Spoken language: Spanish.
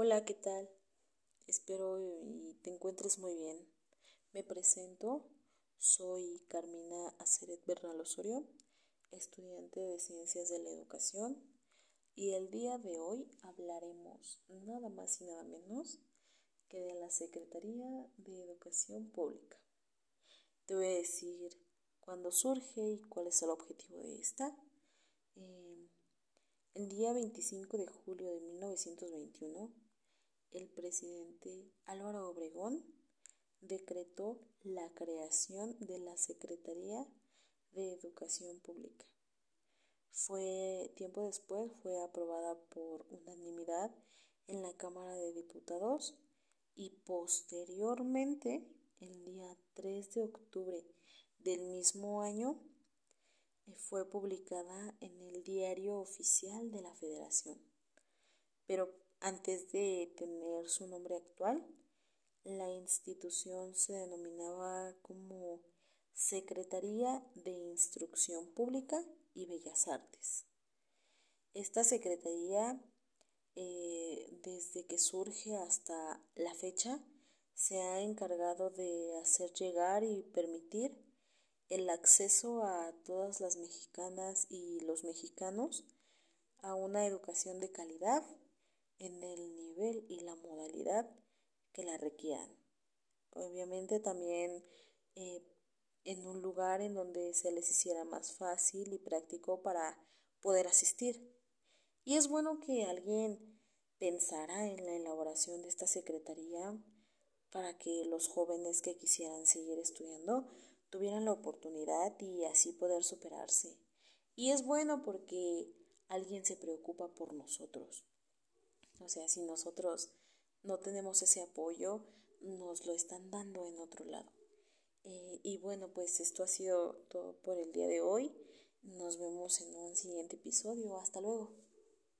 Hola, ¿qué tal? Espero y te encuentres muy bien. Me presento, soy Carmina Aceret Bernal Osorio, estudiante de Ciencias de la Educación, y el día de hoy hablaremos nada más y nada menos que de la Secretaría de Educación Pública. Te voy a decir cuándo surge y cuál es el objetivo de esta. Eh, el día 25 de julio de 1921, el presidente Álvaro Obregón decretó la creación de la Secretaría de Educación Pública. Fue tiempo después fue aprobada por unanimidad en la Cámara de Diputados y posteriormente el día 3 de octubre del mismo año fue publicada en el Diario Oficial de la Federación. Pero antes de tener su nombre actual, la institución se denominaba como Secretaría de Instrucción Pública y Bellas Artes. Esta secretaría, eh, desde que surge hasta la fecha, se ha encargado de hacer llegar y permitir el acceso a todas las mexicanas y los mexicanos a una educación de calidad en el nivel y la modalidad que la requieran. Obviamente también eh, en un lugar en donde se les hiciera más fácil y práctico para poder asistir. Y es bueno que alguien pensara en la elaboración de esta secretaría para que los jóvenes que quisieran seguir estudiando tuvieran la oportunidad y así poder superarse. Y es bueno porque alguien se preocupa por nosotros. O sea, si nosotros no tenemos ese apoyo, nos lo están dando en otro lado. Eh, y bueno, pues esto ha sido todo por el día de hoy. Nos vemos en un siguiente episodio. Hasta luego.